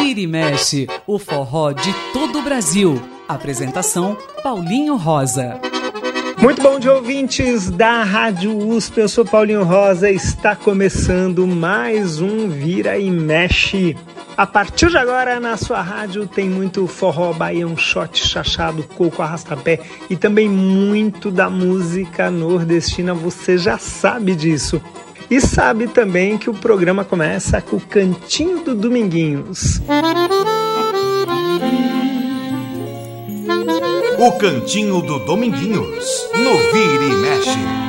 Vira e mexe, o forró de todo o Brasil. Apresentação Paulinho Rosa. Muito bom dia, ouvintes da Rádio USP. Eu sou Paulinho Rosa. Está começando mais um Vira e Mexe. A partir de agora, na sua rádio, tem muito forró, baião, shot, chachado, coco, arrastapé e também muito da música nordestina. Você já sabe disso. E sabe também que o programa começa com o Cantinho do Dominguinhos. O Cantinho do Dominguinhos, no Vira e Mexe.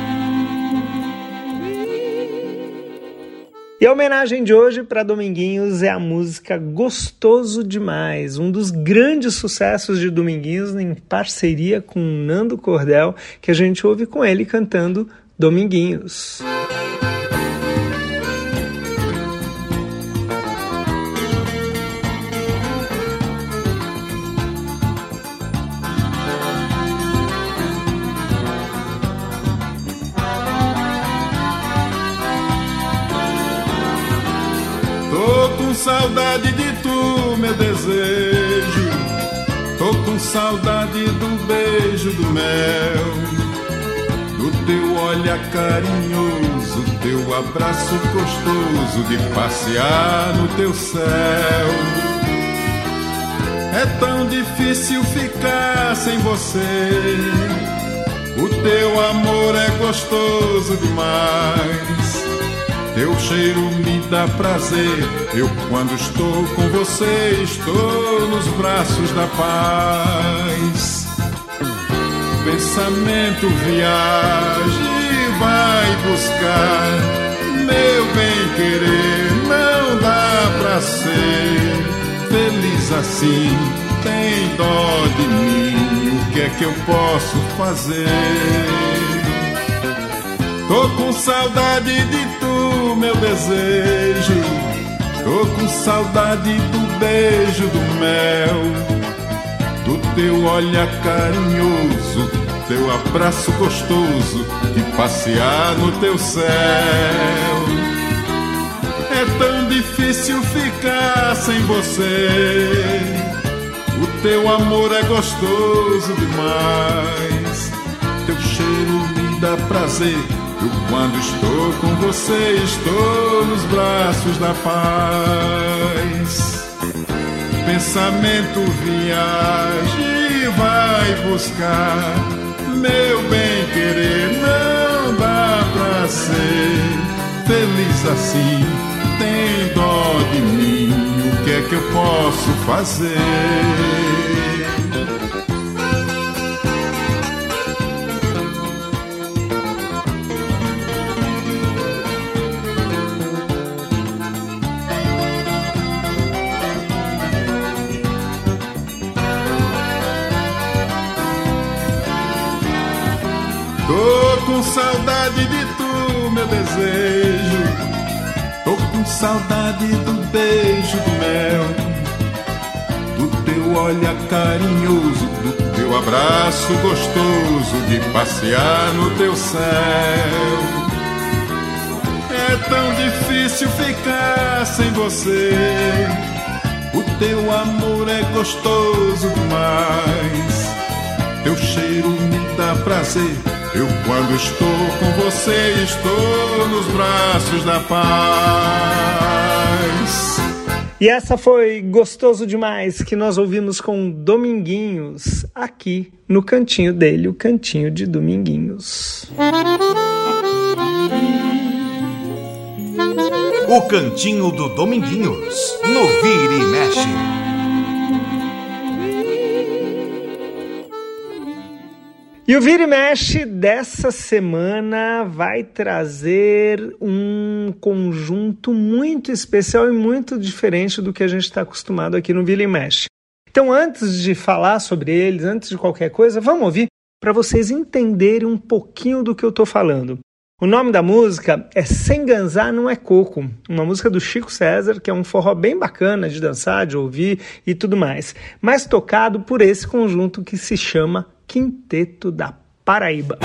E a homenagem de hoje para Dominguinhos é a música Gostoso Demais, um dos grandes sucessos de Dominguinhos em parceria com Nando Cordel, que a gente ouve com ele cantando Dominguinhos. Saudade de tu, meu desejo. Tô com saudade do beijo do mel, do teu olhar carinhoso, teu abraço gostoso de passear no teu céu. É tão difícil ficar sem você. O teu amor é gostoso demais. Teu cheiro me dá prazer. Eu, quando estou com você, estou nos braços da paz. Pensamento viaja e vai buscar. Meu bem querer não dá pra ser feliz assim. Tem dó de mim, o que é que eu posso fazer? Tô com saudade de tu, meu desejo. Tô com saudade do beijo do mel, do teu olhar carinhoso, teu abraço gostoso, de passear no teu céu. É tão difícil ficar sem você. O teu amor é gostoso demais. Teu cheiro me dá prazer eu quando estou com você, estou nos braços da paz. Pensamento viaja e vai buscar. Meu bem querer não dá pra ser feliz assim. Tem dó de mim, o que é que eu posso fazer? Saudade de tu, meu desejo. Tô com saudade do beijo do mel, do teu olhar carinhoso, do teu abraço gostoso, de passear no teu céu. É tão difícil ficar sem você. O teu amor é gostoso demais. Teu cheiro me dá prazer eu, quando estou com você, estou nos braços da paz. E essa foi gostoso demais que nós ouvimos com Dominguinhos aqui no cantinho dele, o cantinho de Dominguinhos. O cantinho do Dominguinhos, no Vira e Mexe. E o Vira e Mexe dessa semana vai trazer um conjunto muito especial e muito diferente do que a gente está acostumado aqui no Vira e Mexe. Então, antes de falar sobre eles, antes de qualquer coisa, vamos ouvir para vocês entenderem um pouquinho do que eu estou falando. O nome da música é Sem Ganzar Não É Coco, uma música do Chico César, que é um forró bem bacana de dançar, de ouvir e tudo mais, mas tocado por esse conjunto que se chama Quinteto da Paraíba.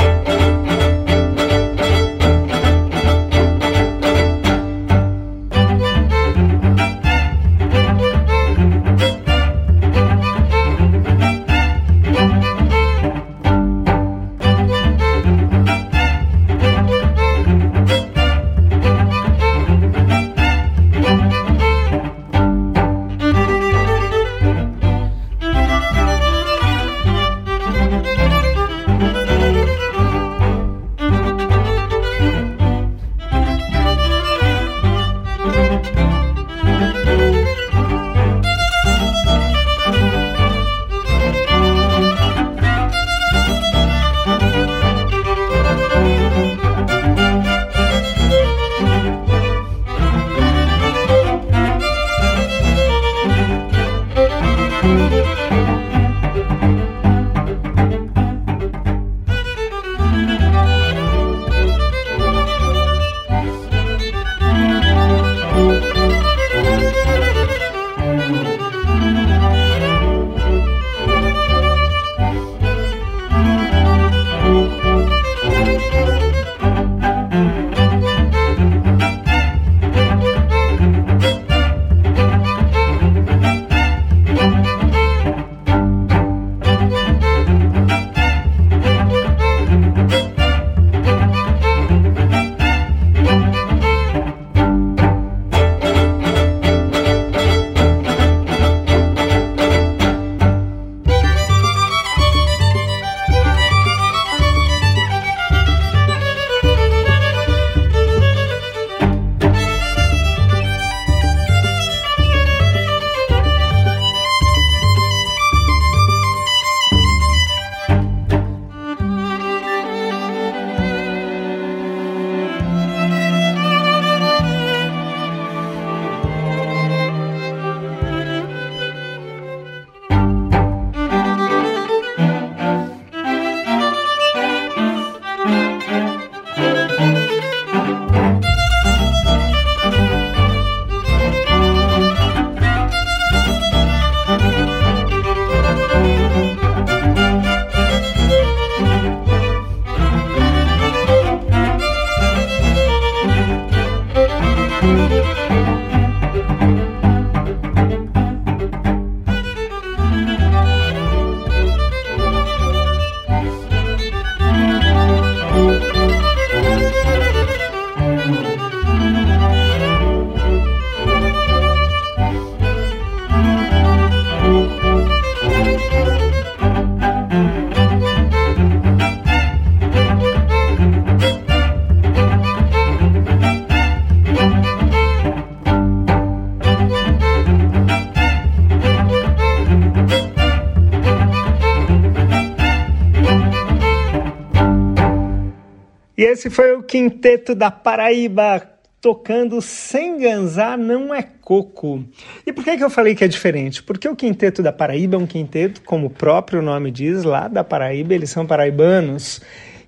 Esse foi o Quinteto da Paraíba tocando sem ganzar não é coco. E por que, que eu falei que é diferente? Porque o Quinteto da Paraíba é um quinteto, como o próprio nome diz, lá da Paraíba, eles são paraibanos,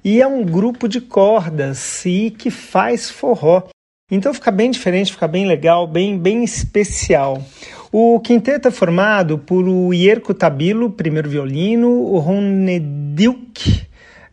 e é um grupo de cordas e que faz forró. Então fica bem diferente, fica bem legal, bem, bem especial. O quinteto é formado por o Ierko Tabilo, primeiro violino, o Ronedilk,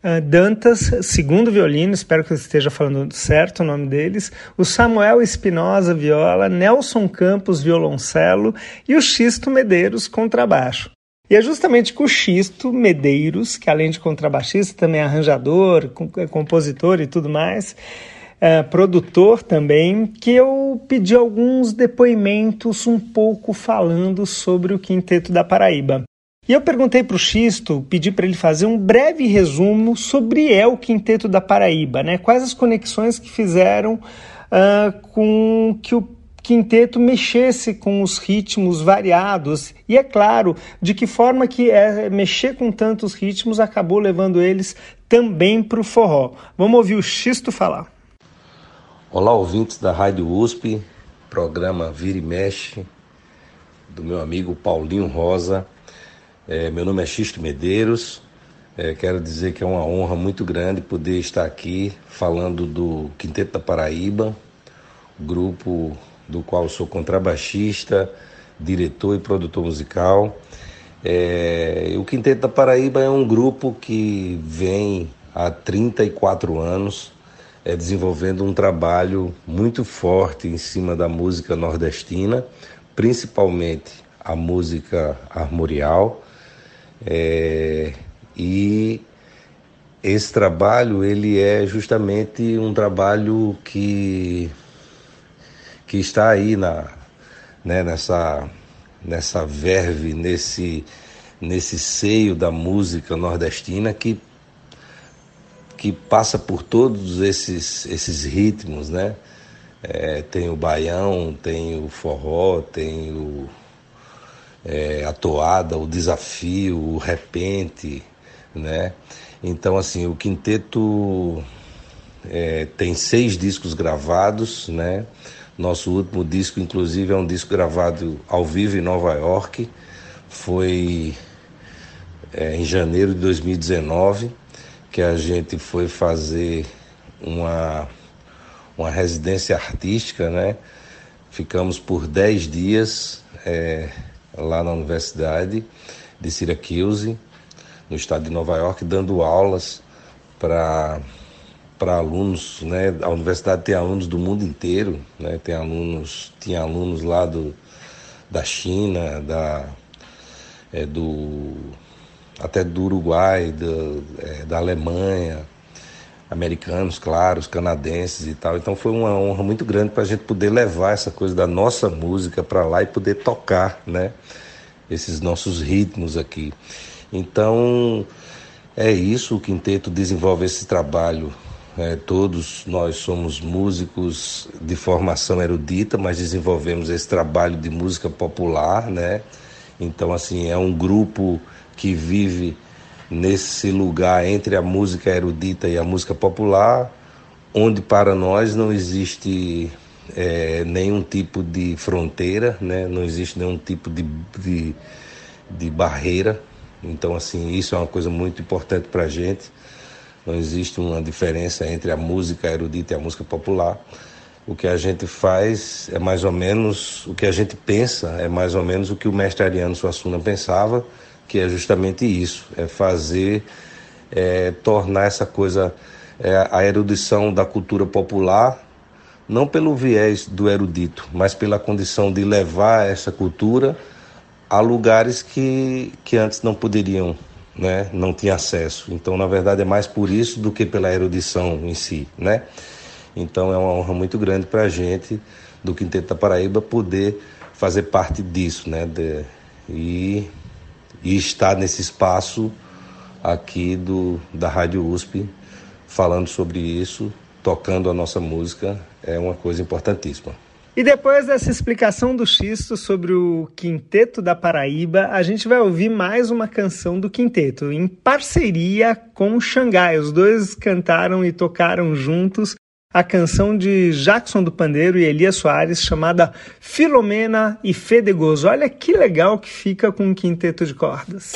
ah, Dantas, segundo violino, espero que eu esteja falando certo o nome deles, o Samuel Espinosa, viola, Nelson Campos, violoncelo e o Xisto Medeiros, contrabaixo. E é justamente com o Xisto Medeiros, que além de contrabaixista, também é arranjador, é compositor e tudo mais, é, produtor também, que eu pedi alguns depoimentos um pouco falando sobre o Quinteto da Paraíba. E eu perguntei para o Xisto, pedi para ele fazer um breve resumo sobre o Quinteto da Paraíba, né? Quais as conexões que fizeram uh, com que o quinteto mexesse com os ritmos variados e é claro de que forma que é, mexer com tantos ritmos acabou levando eles também para o forró. Vamos ouvir o Xisto falar. Olá ouvintes da Rádio USP, programa Vira e Mexe do meu amigo Paulinho Rosa. É, meu nome é Xisto Medeiros. É, quero dizer que é uma honra muito grande poder estar aqui falando do Quinteto da Paraíba, grupo do qual sou contrabaixista, diretor e produtor musical. É, o Quinteto da Paraíba é um grupo que vem há 34 anos é, desenvolvendo um trabalho muito forte em cima da música nordestina, principalmente a música armorial é, e esse trabalho ele é justamente um trabalho que, que está aí na, né, nessa, nessa verve, nesse, nesse seio da música nordestina que, que passa por todos esses, esses ritmos, né? É, tem o baião, tem o forró, tem o, é, a toada, o desafio, o repente, né? Então, assim, o quinteto é, tem seis discos gravados, né? Nosso último disco, inclusive, é um disco gravado ao vivo em Nova York. Foi é, em janeiro de 2019 que a gente foi fazer uma, uma residência artística, né? Ficamos por dez dias é, lá na Universidade de Syracuse, no estado de Nova York, dando aulas para para alunos, né? A universidade tem alunos do mundo inteiro, né? Tem alunos, tinha alunos lá do da China, da é, do até do Uruguai, do, é, da Alemanha, americanos, claro, os canadenses e tal. Então foi uma honra muito grande para a gente poder levar essa coisa da nossa música para lá e poder tocar, né? Esses nossos ritmos aqui. Então é isso, o quinteto desenvolve esse trabalho. É, todos nós somos músicos de formação erudita, mas desenvolvemos esse trabalho de música popular, né? Então assim é um grupo que vive nesse lugar entre a música erudita e a música popular, onde para nós não existe é, nenhum tipo de fronteira, né? não existe nenhum tipo de, de, de barreira. Então, assim, isso é uma coisa muito importante para a gente. Não existe uma diferença entre a música erudita e a música popular. O que a gente faz é mais ou menos, o que a gente pensa é mais ou menos o que o mestre Ariano Suassuna pensava, que é justamente isso, é fazer, é, tornar essa coisa, é, a erudição da cultura popular, não pelo viés do erudito, mas pela condição de levar essa cultura a lugares que, que antes não poderiam, né? não tinha acesso. Então, na verdade, é mais por isso do que pela erudição em si. Né? Então, é uma honra muito grande para a gente, do Quinteto da Paraíba, poder fazer parte disso. Né? De, e e estar nesse espaço aqui do, da Rádio USP falando sobre isso, tocando a nossa música, é uma coisa importantíssima. E depois dessa explicação do Xisto sobre o Quinteto da Paraíba, a gente vai ouvir mais uma canção do Quinteto, em parceria com o Xangai. Os dois cantaram e tocaram juntos a canção de Jackson do Pandeiro e Elias Soares, chamada Filomena e Fedegoso. Olha que legal que fica com um quinteto de cordas.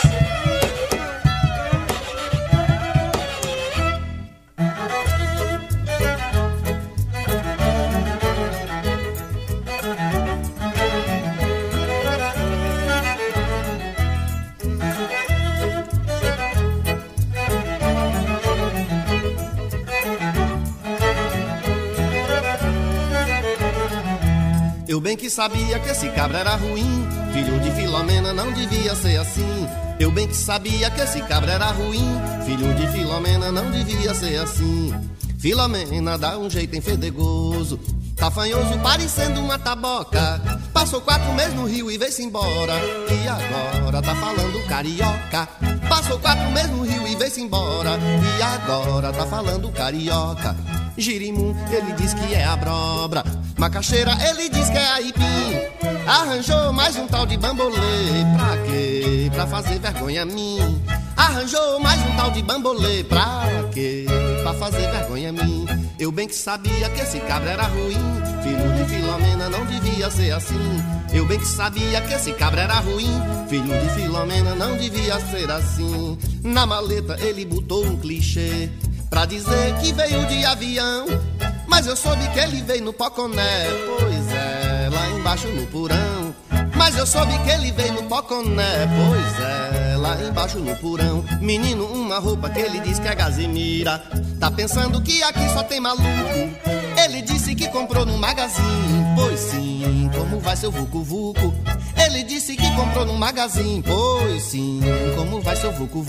Eu bem que sabia que esse cabra era ruim, filho de Filomena não devia ser assim. Eu bem que sabia que esse cabra era ruim, filho de Filomena não devia ser assim. Filomena dá um jeito enfedegoso, tafanhoso parecendo uma taboca. Passou quatro meses no Rio e veio-se embora, e agora tá falando carioca. Passou quatro meses no Rio e veio-se embora, e agora tá falando carioca. Girimum, ele diz que é abrobra. Macaxeira, ele diz que é aipim. Arranjou mais um tal de bambolê. Pra quê? Pra fazer vergonha a mim. Arranjou mais um tal de bambolê. Pra quê? Pra fazer vergonha a mim. Eu bem que sabia que esse cabra era ruim. Filho de Filomena não devia ser assim. Eu bem que sabia que esse cabra era ruim. Filho de Filomena não devia ser assim. Na maleta ele botou um clichê. Pra dizer que veio de avião Mas eu soube que ele veio no Poconé. Pois é, lá embaixo no porão. Mas eu soube que ele veio no Poconé. Pois é, lá embaixo no porão. Menino, uma roupa que ele diz que é gazimira Tá pensando que aqui só tem maluco. Ele disse que comprou no magazine. Pois sim, como vai seu vucu vucu Ele disse que comprou no magazine. Pois sim, como vai seu vucu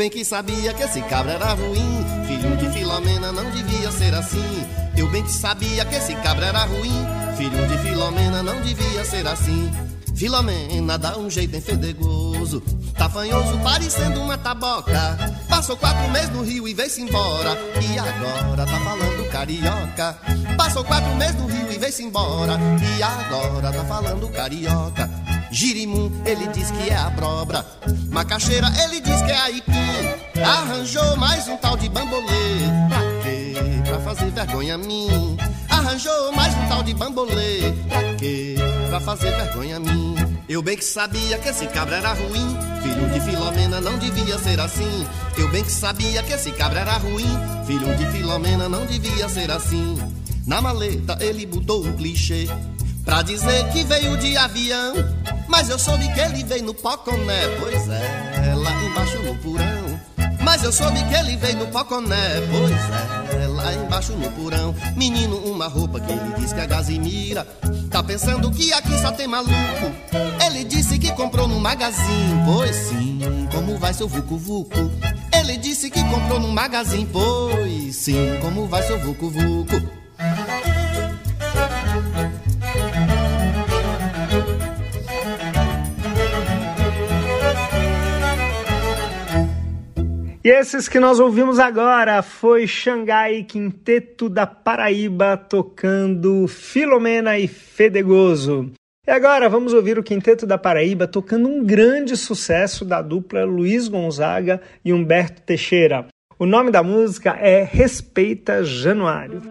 bem que sabia que esse cabra era ruim, filho de Filomena não devia ser assim. Eu bem que sabia que esse cabra era ruim, filho de Filomena não devia ser assim. Filomena dá um jeito enfedegoso, tafanhoso parecendo uma taboca. Passou quatro meses no Rio e veio-se embora, e agora tá falando carioca. Passou quatro meses no Rio e veio-se embora, e agora tá falando carioca. Girimum, ele diz que é abrobra. Macaxeira, ele diz que é aipim. Arranjou mais um tal de bambolê. Pra quê? Pra fazer vergonha a mim. Arranjou mais um tal de bambolê. Pra quê? Pra fazer vergonha a mim. Eu bem que sabia que esse cabra era ruim. Filho de Filomena não devia ser assim. Eu bem que sabia que esse cabra era ruim. Filho de Filomena não devia ser assim. Na maleta ele botou um clichê. Pra dizer que veio de avião Mas eu soube que ele veio no Poconé. Pois é, lá embaixo no porão. Mas eu soube que ele veio no Poconé. Pois é, lá embaixo no porão. Menino, uma roupa que ele diz que é gazimira Tá pensando que aqui só tem maluco. Ele disse que comprou no magazine. Pois sim, como vai seu vucu vucu Ele disse que comprou no magazine. Pois sim, como vai seu vucu E esses que nós ouvimos agora foi Xangai Quinteto da Paraíba tocando Filomena e Fedegoso. E agora vamos ouvir o Quinteto da Paraíba tocando um grande sucesso da dupla Luiz Gonzaga e Humberto Teixeira. O nome da música é Respeita Januário.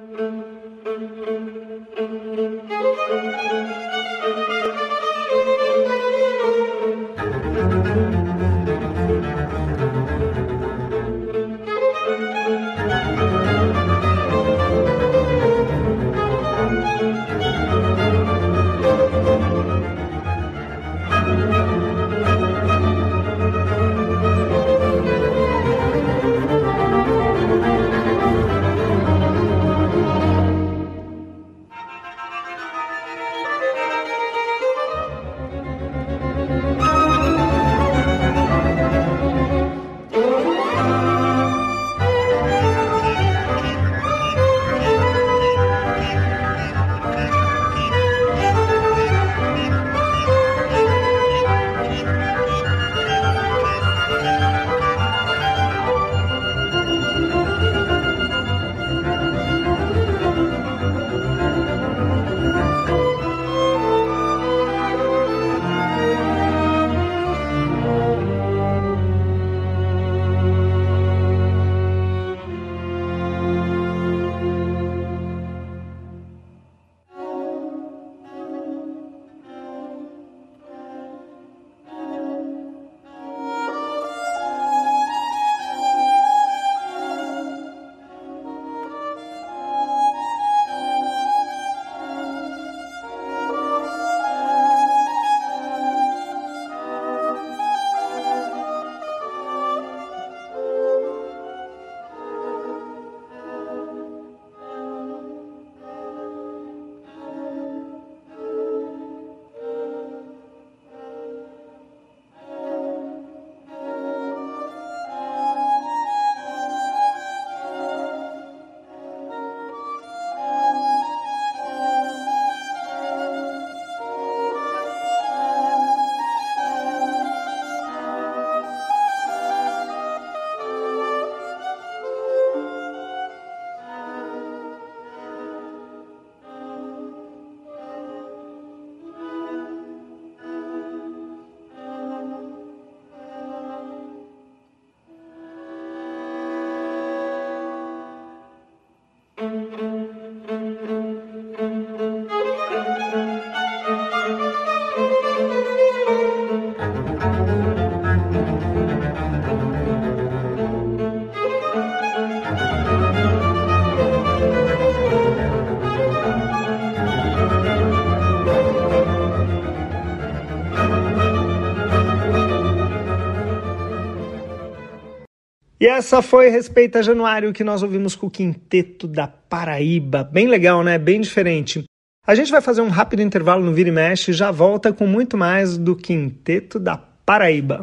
Essa foi Respeita Januário que nós ouvimos com o Quinteto da Paraíba. Bem legal, né? Bem diferente. A gente vai fazer um rápido intervalo no Vira e Mexe e já volta com muito mais do Quinteto da Paraíba.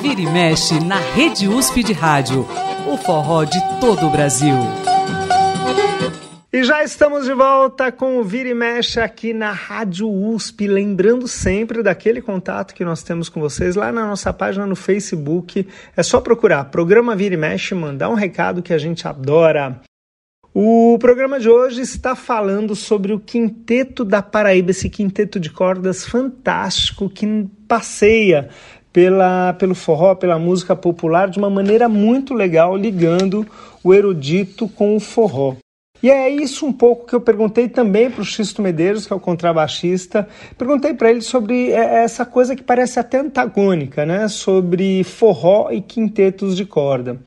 Vira e Mexe na Rede USP de Rádio. O forró de todo o Brasil. E já estamos de volta com o Vira e Mexe aqui na Rádio USP, lembrando sempre daquele contato que nós temos com vocês lá na nossa página no Facebook. É só procurar Programa Vira e Mexe, mandar um recado que a gente adora. O programa de hoje está falando sobre o Quinteto da Paraíba, esse quinteto de cordas fantástico que passeia pela, pelo forró, pela música popular de uma maneira muito legal, ligando o erudito com o forró. E é isso um pouco que eu perguntei também para o Xisto Medeiros, que é o contrabaixista. Perguntei para ele sobre é, essa coisa que parece até antagônica, né? Sobre forró e quintetos de corda.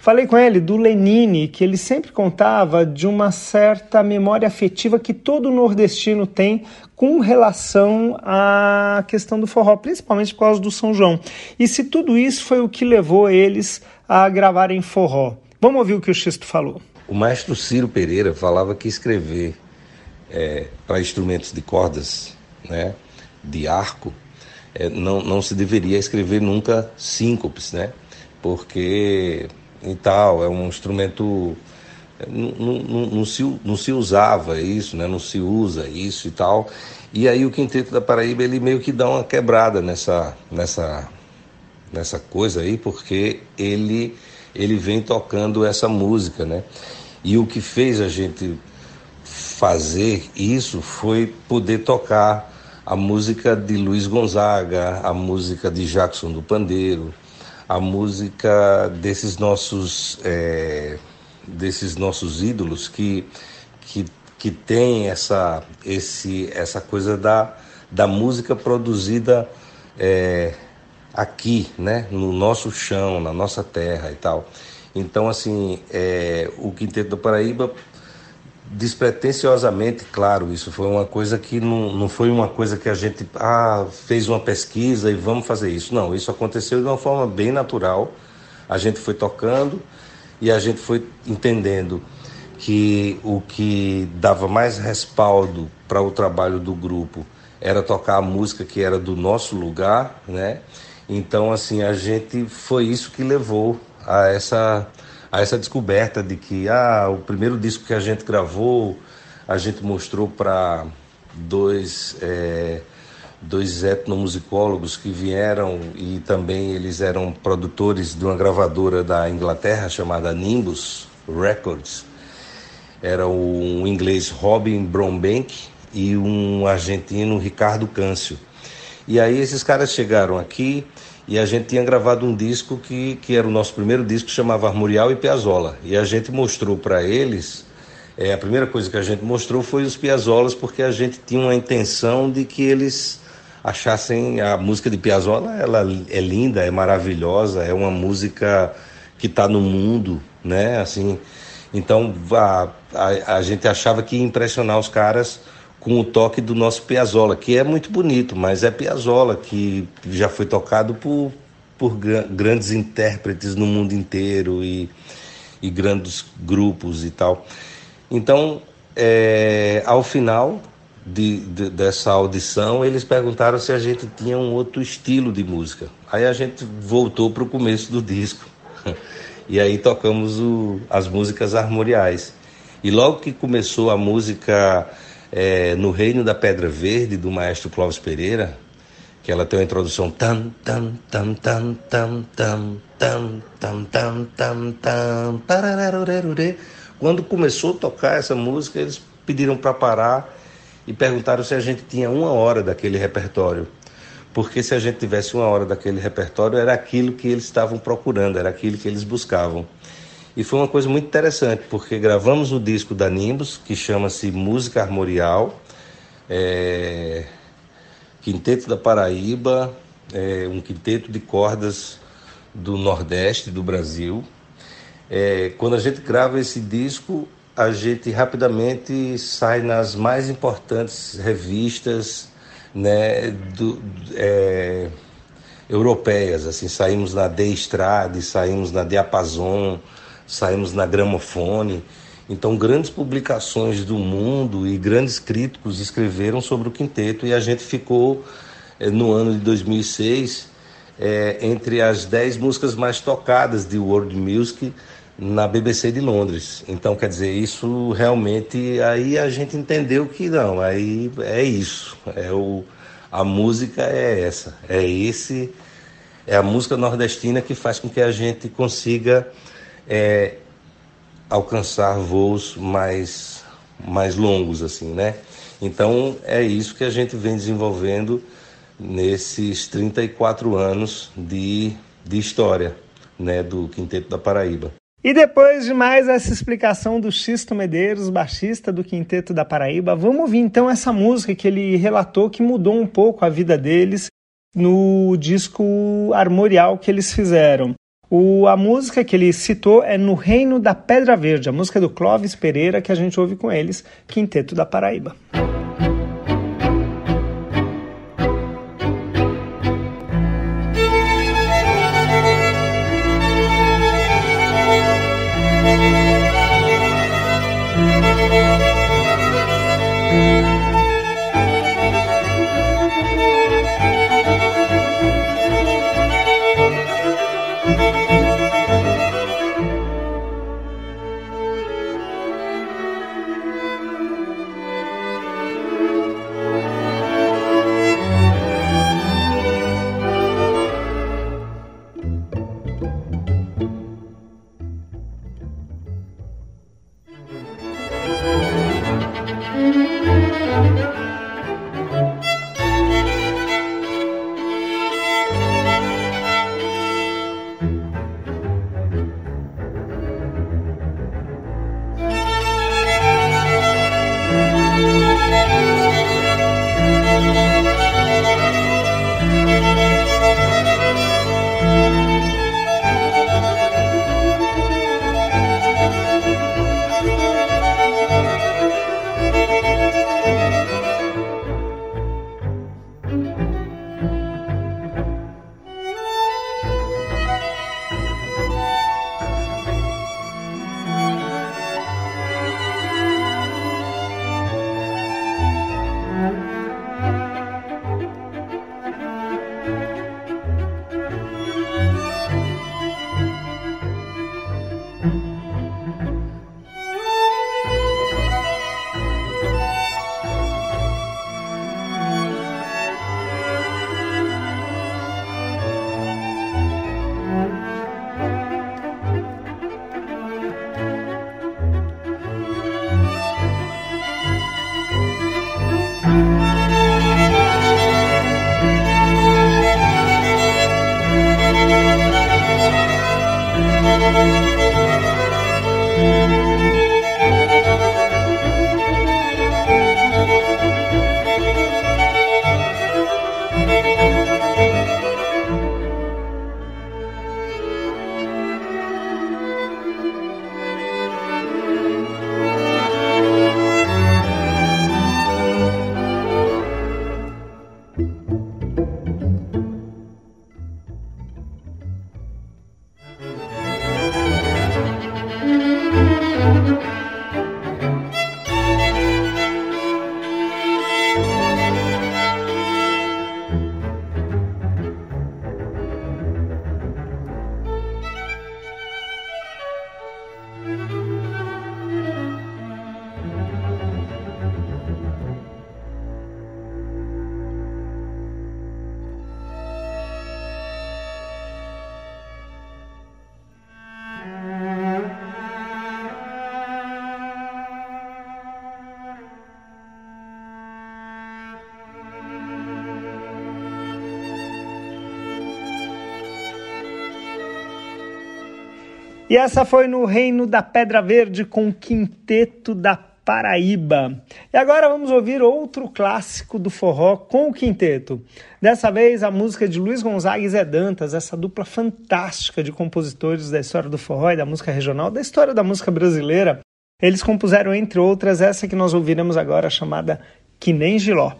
Falei com ele do Lenine, que ele sempre contava de uma certa memória afetiva que todo nordestino tem com relação à questão do forró, principalmente por causa do São João. E se tudo isso foi o que levou eles a gravarem forró. Vamos ouvir o que o Xisto falou. O maestro Ciro Pereira falava que escrever é, para instrumentos de cordas, né, de arco, é, não, não se deveria escrever nunca síncopes, né? Porque e tal, é um instrumento não, não, não, se, não se usava isso, né? não se usa isso e tal. E aí o Quinteto da Paraíba ele meio que dá uma quebrada nessa, nessa, nessa coisa aí, porque ele, ele vem tocando essa música, né? E o que fez a gente fazer isso foi poder tocar a música de Luiz Gonzaga, a música de Jackson do Pandeiro, a música desses nossos é, desses nossos ídolos que que, que tem essa esse essa coisa da, da música produzida é, aqui, né, no nosso chão, na nossa terra e tal. Então, assim, é, o Quinteto do Paraíba, despretensiosamente, claro, isso foi uma coisa que não, não foi uma coisa que a gente ah, fez uma pesquisa e vamos fazer isso. Não, isso aconteceu de uma forma bem natural. A gente foi tocando e a gente foi entendendo que o que dava mais respaldo para o trabalho do grupo era tocar a música que era do nosso lugar, né? Então, assim, a gente foi isso que levou a essa, a essa descoberta de que ah, o primeiro disco que a gente gravou, a gente mostrou para dois, é, dois etnomusicólogos que vieram e também eles eram produtores de uma gravadora da Inglaterra chamada Nimbus Records. Era um inglês Robin Brombank e um argentino Ricardo Câncio. E aí esses caras chegaram aqui e a gente tinha gravado um disco que, que era o nosso primeiro disco, chamava Armorial e Piazzolla. E a gente mostrou para eles, é, a primeira coisa que a gente mostrou foi os Piazzolas, porque a gente tinha uma intenção de que eles achassem a música de Piazzolla, ela é linda, é maravilhosa, é uma música que está no mundo, né? Assim, então a, a, a gente achava que ia impressionar os caras com o toque do nosso Piazzolla, que é muito bonito, mas é Piazzolla que já foi tocado por, por grandes intérpretes no mundo inteiro e, e grandes grupos e tal. Então, é, ao final de, de, dessa audição, eles perguntaram se a gente tinha um outro estilo de música. Aí a gente voltou para o começo do disco. E aí tocamos o, as músicas armoriais. E logo que começou a música é, no Reino da Pedra Verde, do maestro Clóvis Pereira, que ela tem uma introdução tam tam tam tam tam tam tam tam tam tam tam quando começou a tocar essa música eles pediram para parar e perguntaram se a gente tinha uma hora daquele repertório porque se a gente tivesse uma hora daquele repertório era aquilo que eles estavam procurando era aquilo que eles buscavam e foi uma coisa muito interessante, porque gravamos o disco da Nimbus, que chama-se Música Armorial, é, Quinteto da Paraíba, é, um quinteto de cordas do Nordeste do Brasil. É, quando a gente grava esse disco, a gente rapidamente sai nas mais importantes revistas né, do, é, europeias, assim, saímos na The Estrade, saímos na Diapason, saímos na Gramofone. Então, grandes publicações do mundo e grandes críticos escreveram sobre o quinteto e a gente ficou, eh, no ano de 2006, é, entre as 10 músicas mais tocadas de world music na BBC de Londres. Então, quer dizer, isso realmente aí a gente entendeu que não, aí é isso, é o a música é essa, é esse é a música nordestina que faz com que a gente consiga é, alcançar voos mais mais longos assim, né? Então é isso que a gente vem desenvolvendo nesses 34 anos de, de história né, do Quinteto da Paraíba. E depois de mais essa explicação do Xisto Medeiros, baixista do Quinteto da Paraíba, vamos ouvir então essa música que ele relatou que mudou um pouco a vida deles no disco armorial que eles fizeram. O, a música que ele citou é No Reino da Pedra Verde, a música do Clóvis Pereira que a gente ouve com eles, Quinteto da Paraíba. E essa foi no Reino da Pedra Verde com o Quinteto da Paraíba. E agora vamos ouvir outro clássico do forró com o quinteto. Dessa vez a música de Luiz Gonzaga e Zé Dantas, essa dupla fantástica de compositores da história do forró e da música regional, da história da música brasileira. Eles compuseram, entre outras, essa que nós ouviremos agora, chamada Que Nem Giló.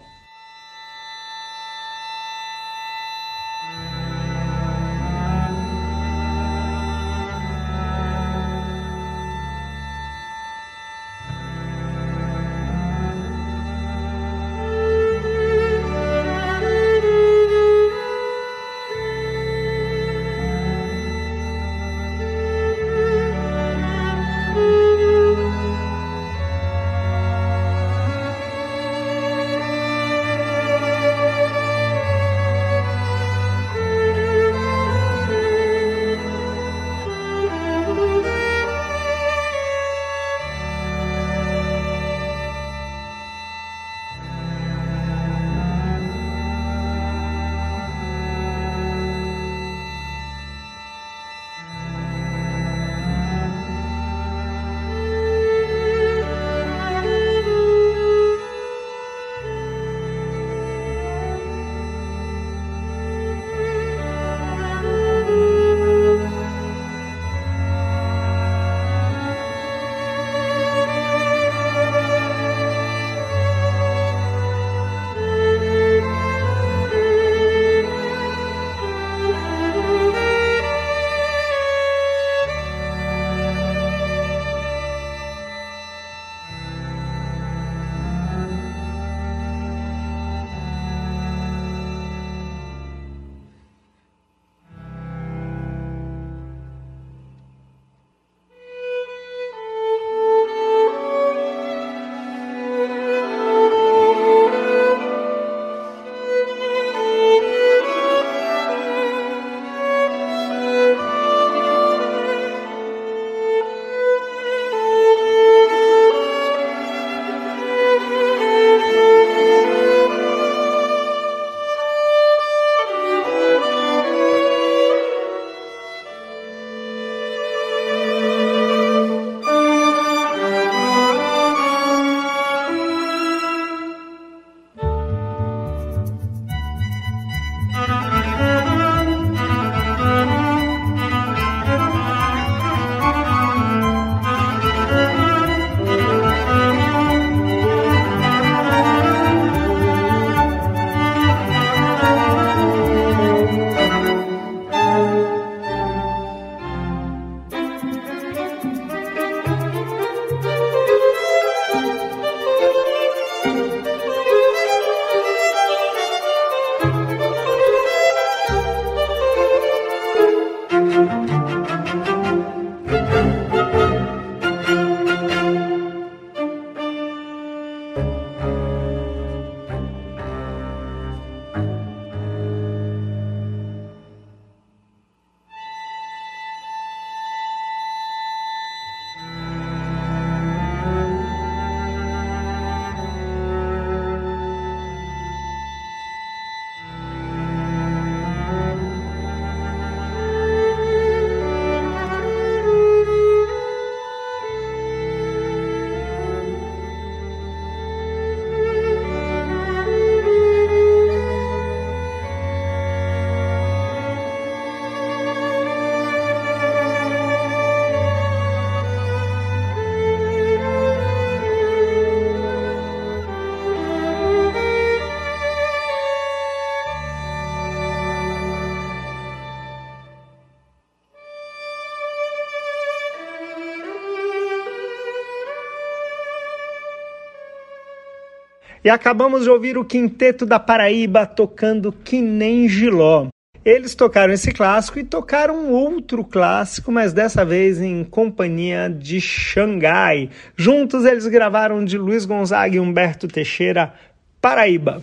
E acabamos de ouvir o Quinteto da Paraíba tocando Que Nem Giló. Eles tocaram esse clássico e tocaram outro clássico, mas dessa vez em companhia de Xangai. Juntos eles gravaram de Luiz Gonzaga e Humberto Teixeira, Paraíba.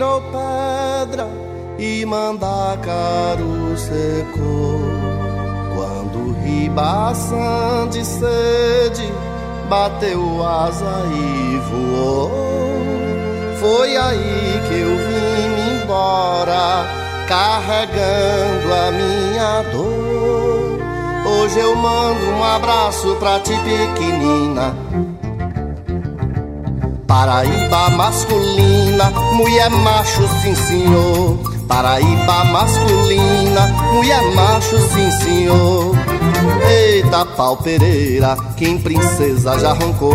Virou pedra e mandacaru secou, quando o ribação de sede bateu asa e voou, foi aí que eu vim embora, carregando a minha dor. Hoje eu mando um abraço pra ti pequenina Paraíba masculina, mulher macho, sim senhor. Paraíba masculina, mulher macho, sim senhor. Eita pau Pereira, quem princesa já roncou.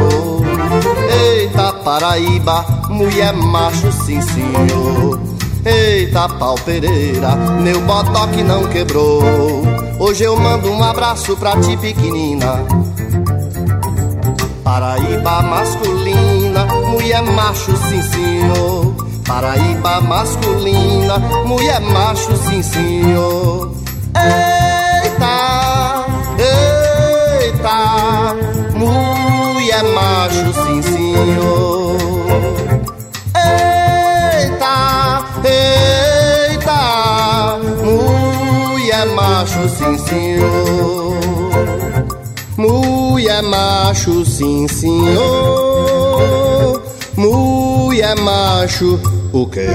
Eita Paraíba, mulher macho, sim senhor. Eita pau Pereira, meu botoque não quebrou. Hoje eu mando um abraço pra ti pequenina. Paraíba masculina, mulher macho, sim senhor. Paraíba masculina, mulher macho, sim senhor. Eita, eita, mulher macho, sim senhor. Eita, eita, mulher macho, sim senhor. Mulher macho, sim senhor. Mulher macho, o quê?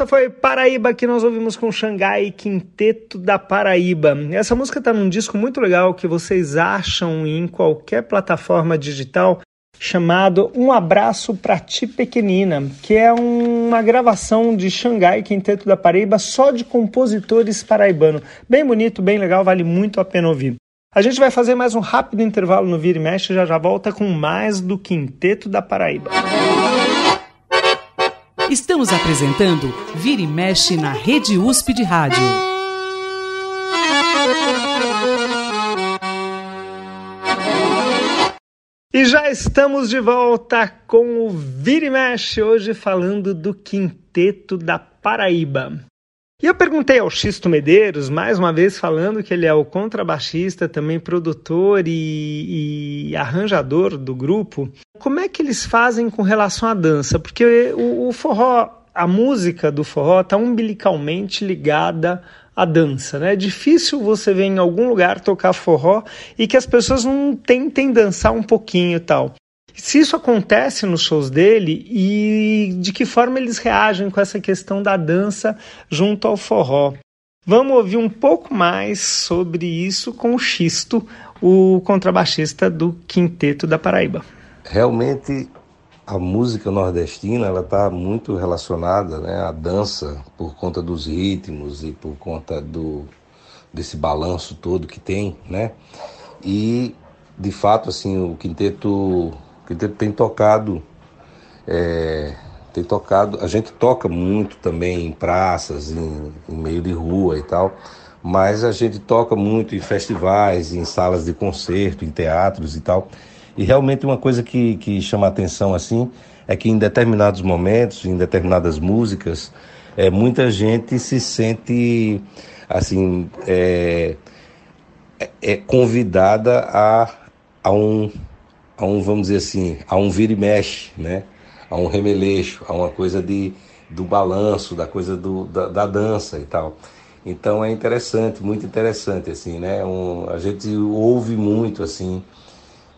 Essa foi Paraíba que nós ouvimos com Xangai Quinteto da Paraíba. Essa música está num disco muito legal que vocês acham em qualquer plataforma digital chamado Um Abraço Pra Ti Pequenina, que é uma gravação de Xangai Quinteto da Paraíba só de compositores paraibanos. Bem bonito, bem legal, vale muito a pena ouvir. A gente vai fazer mais um rápido intervalo no Vira e Mexe, já já volta com mais do Quinteto da Paraíba. Estamos apresentando Vira e Mexe na Rede USP de Rádio. E já estamos de volta com o Vira e Mexe, hoje falando do Quinteto da Paraíba. E eu perguntei ao Xisto Medeiros, mais uma vez falando que ele é o contrabaixista, também produtor e, e, arranjador do grupo, como é que eles fazem com relação à dança? Porque o, o forró a música do forró está umbilicalmente ligada à dança, né? É difícil você ver em algum lugar tocar forró e que as pessoas não tentem dançar um pouquinho e tal. Se isso acontece nos shows dele e de que forma eles reagem com essa questão da dança junto ao forró. Vamos ouvir um pouco mais sobre isso com o Xisto, o contrabaixista do Quinteto da Paraíba. Realmente a música nordestina ela está muito relacionada né, à dança por conta dos ritmos e por conta do desse balanço todo que tem, né? E de fato assim o quinteto, quinteto tem tocado é, tem tocado a gente toca muito também em praças, em, em meio de rua e tal, mas a gente toca muito em festivais, em salas de concerto, em teatros e tal. E realmente uma coisa que, que chama atenção assim é que em determinados momentos, em determinadas músicas, é, muita gente se sente assim é, é, é convidada a, a um a um vamos dizer assim a um vira e mexe, né? A um remeleixo, a uma coisa de do balanço, da coisa do, da, da dança e tal. Então é interessante, muito interessante assim, né? Um, a gente ouve muito assim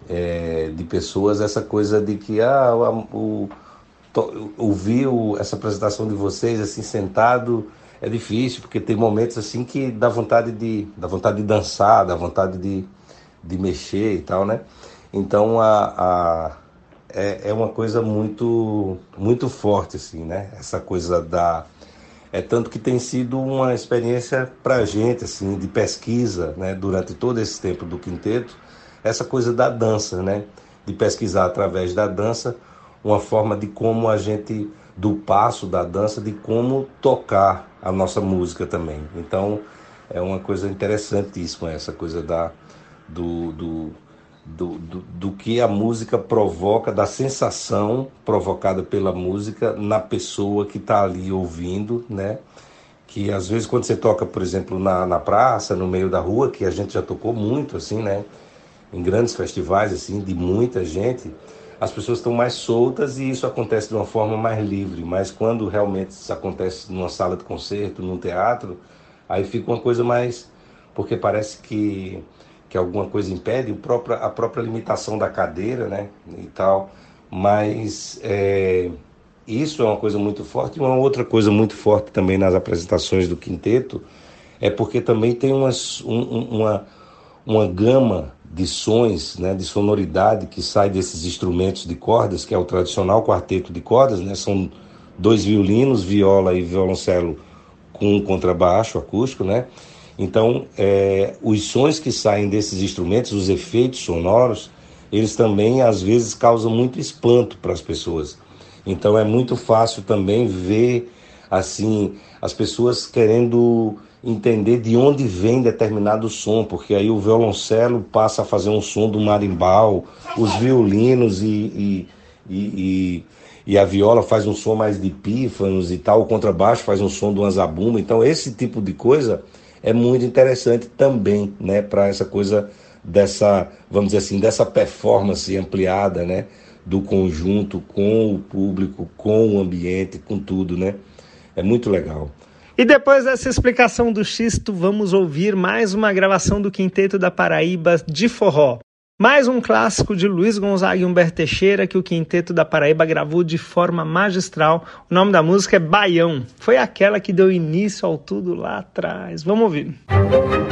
é, de pessoas essa coisa de que ah, o, ouvir essa apresentação de vocês assim sentado é difícil porque tem momentos assim que dá vontade de dá vontade de dançar dá vontade de, de mexer e tal né então a, a é, é uma coisa muito muito forte assim né essa coisa da é tanto que tem sido uma experiência para a gente assim de pesquisa né durante todo esse tempo do quinteto essa coisa da dança, né? De pesquisar através da dança uma forma de como a gente, do passo da dança, de como tocar a nossa música também. Então é uma coisa interessantíssima essa coisa da, do, do, do, do, do que a música provoca, da sensação provocada pela música na pessoa que está ali ouvindo, né? que às vezes quando você toca, por exemplo, na, na praça, no meio da rua, que a gente já tocou muito, assim, né? em grandes festivais assim de muita gente, as pessoas estão mais soltas e isso acontece de uma forma mais livre. Mas quando realmente isso acontece numa sala de concerto, num teatro, aí fica uma coisa mais porque parece que que alguma coisa impede a própria, a própria limitação da cadeira, né, e tal. Mas é, isso é uma coisa muito forte. E uma outra coisa muito forte também nas apresentações do quinteto é porque também tem umas, um, uma, uma gama de sons, né, de sonoridade que sai desses instrumentos de cordas, que é o tradicional quarteto de cordas, né, são dois violinos, viola e violoncelo com um contrabaixo acústico, né? Então, é, os sons que saem desses instrumentos, os efeitos sonoros, eles também às vezes causam muito espanto para as pessoas. Então, é muito fácil também ver assim as pessoas querendo entender de onde vem determinado som, porque aí o violoncelo passa a fazer um som do marimbal, os violinos e, e, e, e, a viola faz um som mais de pífanos e tal, o contrabaixo faz um som do anzabumba. Então esse tipo de coisa é muito interessante também, né, para essa coisa dessa, vamos dizer assim, dessa performance ampliada, né, do conjunto com o público, com o ambiente, com tudo, né? É muito legal. E depois dessa explicação do Xisto, vamos ouvir mais uma gravação do Quinteto da Paraíba de forró. Mais um clássico de Luiz Gonzaga e Humberto Teixeira que o Quinteto da Paraíba gravou de forma magistral. O nome da música é Baião. Foi aquela que deu início ao tudo lá atrás. Vamos ouvir. Música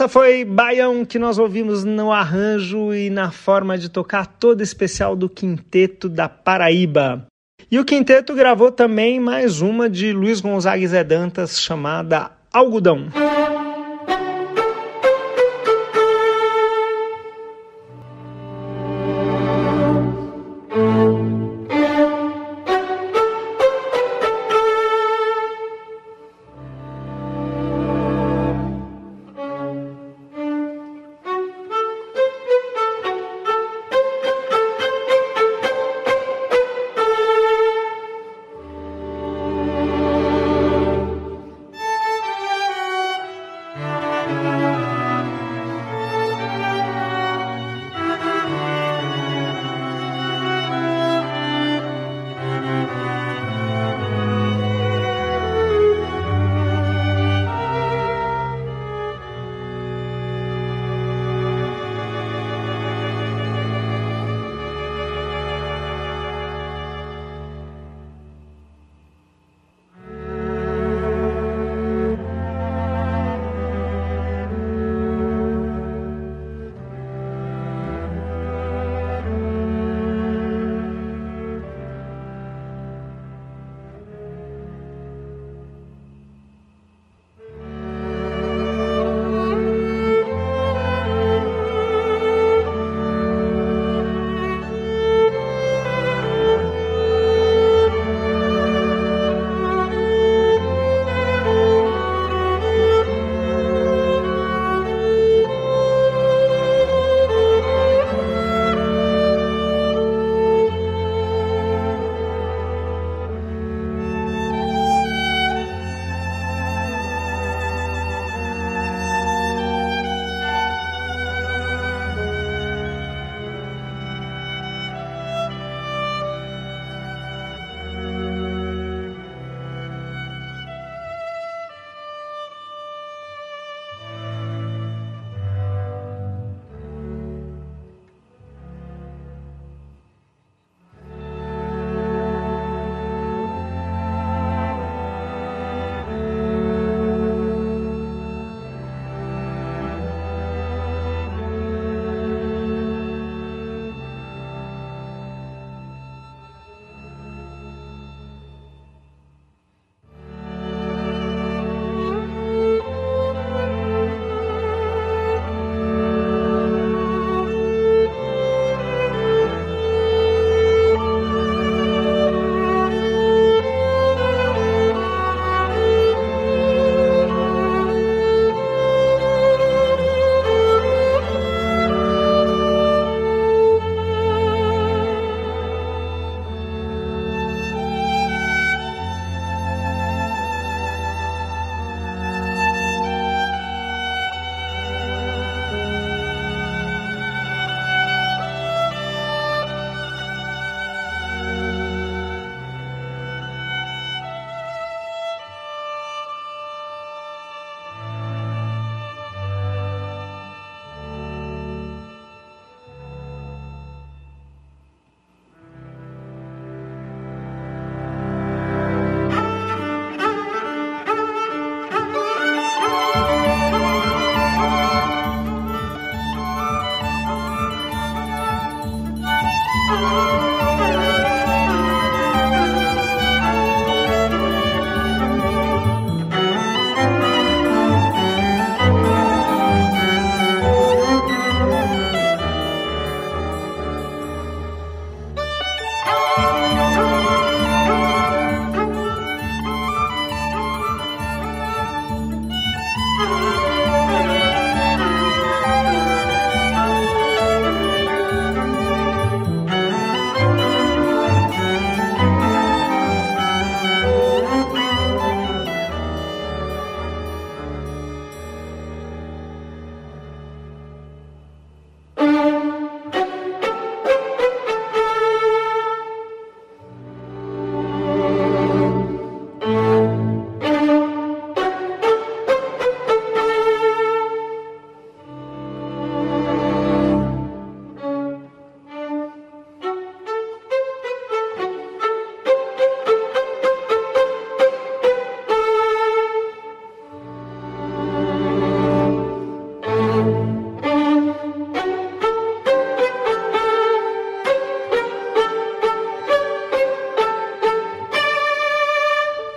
Essa foi Baião que nós ouvimos no arranjo e na forma de tocar toda especial do Quinteto da Paraíba. E o quinteto gravou também mais uma de Luiz Gonzaga e Zé Dantas chamada Algodão.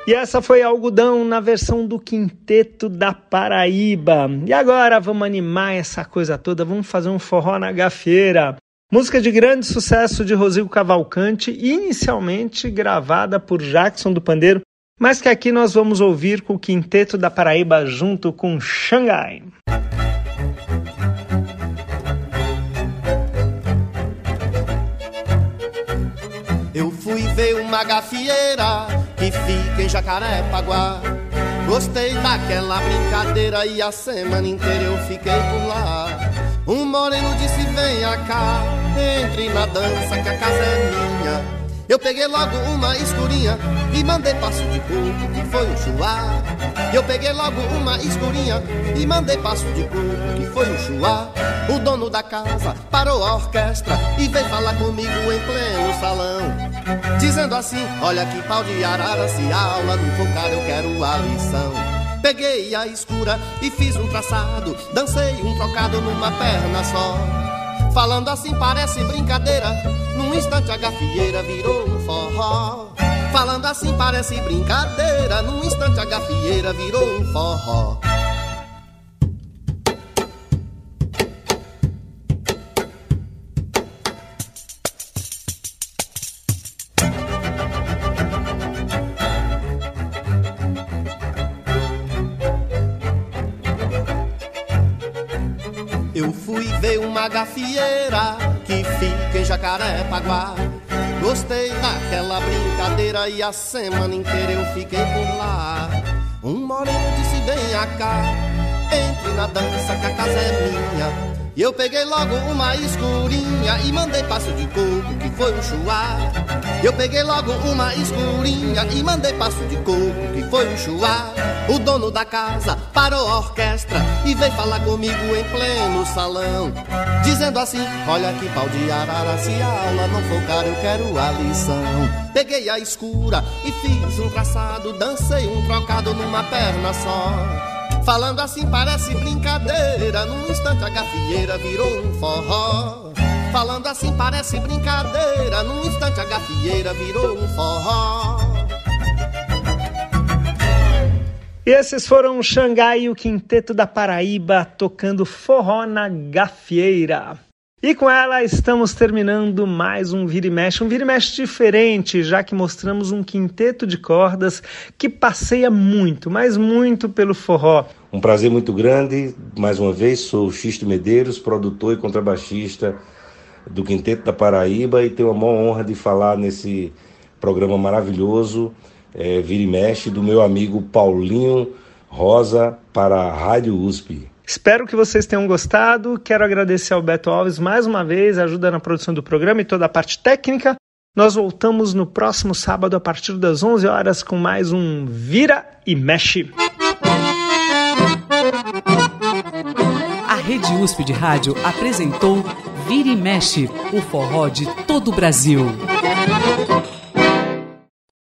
E essa foi Algodão na versão do Quinteto da Paraíba. E agora vamos animar essa coisa toda, vamos fazer um forró na gafeira. Música de grande sucesso de Rosigo Cavalcante, inicialmente gravada por Jackson do Pandeiro, mas que aqui nós vamos ouvir com o Quinteto da Paraíba junto com Xangai. Eu fui ver uma gafieira que fica em Jacarepaguá. Gostei daquela brincadeira e a semana inteira eu fiquei por lá. Um moreno disse: Venha cá, entre na dança que a casa é minha. Eu peguei logo uma escurinha e mandei passo de coco, que foi um chuá. Eu peguei logo uma escurinha e mandei passo de coco, que foi um chuá. O dono da casa parou a orquestra e veio falar comigo em pleno salão. Dizendo assim: Olha que pau de arara, se aula não focar, eu quero a lição. Peguei a escura e fiz um traçado, dancei um trocado numa perna só. Falando assim parece brincadeira, num instante a gafieira virou um forró. Falando assim parece brincadeira, num instante a gafieira virou um forró. Ver uma gafieira que fica em Jacarepaguá. Gostei daquela brincadeira e a semana inteira eu fiquei por lá. Um moreno disse: Venha cá, entre na dança que a casa é minha. E eu peguei logo uma escurinha e mandei passo de coco, que foi um chuá. Eu peguei logo uma escurinha e mandei passo de coco, que foi um chuá. O dono da casa parou a orquestra e veio falar comigo em pleno salão. Dizendo assim: Olha que pau de arara, se a aula não for cara, eu quero a lição. Peguei a escura e fiz um traçado, dancei um trocado numa perna só. Falando assim parece brincadeira, num instante a gafieira virou um forró. Falando assim parece brincadeira, num instante a gafieira virou um forró. E esses foram o Xangai e o Quinteto da Paraíba tocando forró na gafieira. E com ela estamos terminando mais um Vira e Mexe, um Vira e Mexe diferente, já que mostramos um quinteto de cordas que passeia muito, mas muito pelo forró. Um prazer muito grande, mais uma vez, sou Xisto Medeiros, produtor e contrabaixista do Quinteto da Paraíba e tenho a maior honra de falar nesse programa maravilhoso, é, Vira e Mexe, do meu amigo Paulinho Rosa para a Rádio USP. Espero que vocês tenham gostado. Quero agradecer ao Beto Alves mais uma vez, ajuda na produção do programa e toda a parte técnica. Nós voltamos no próximo sábado a partir das 11 horas com mais um Vira e Mexe. A Rede USP de Rádio apresentou Vira e Mexe, o forró de todo o Brasil.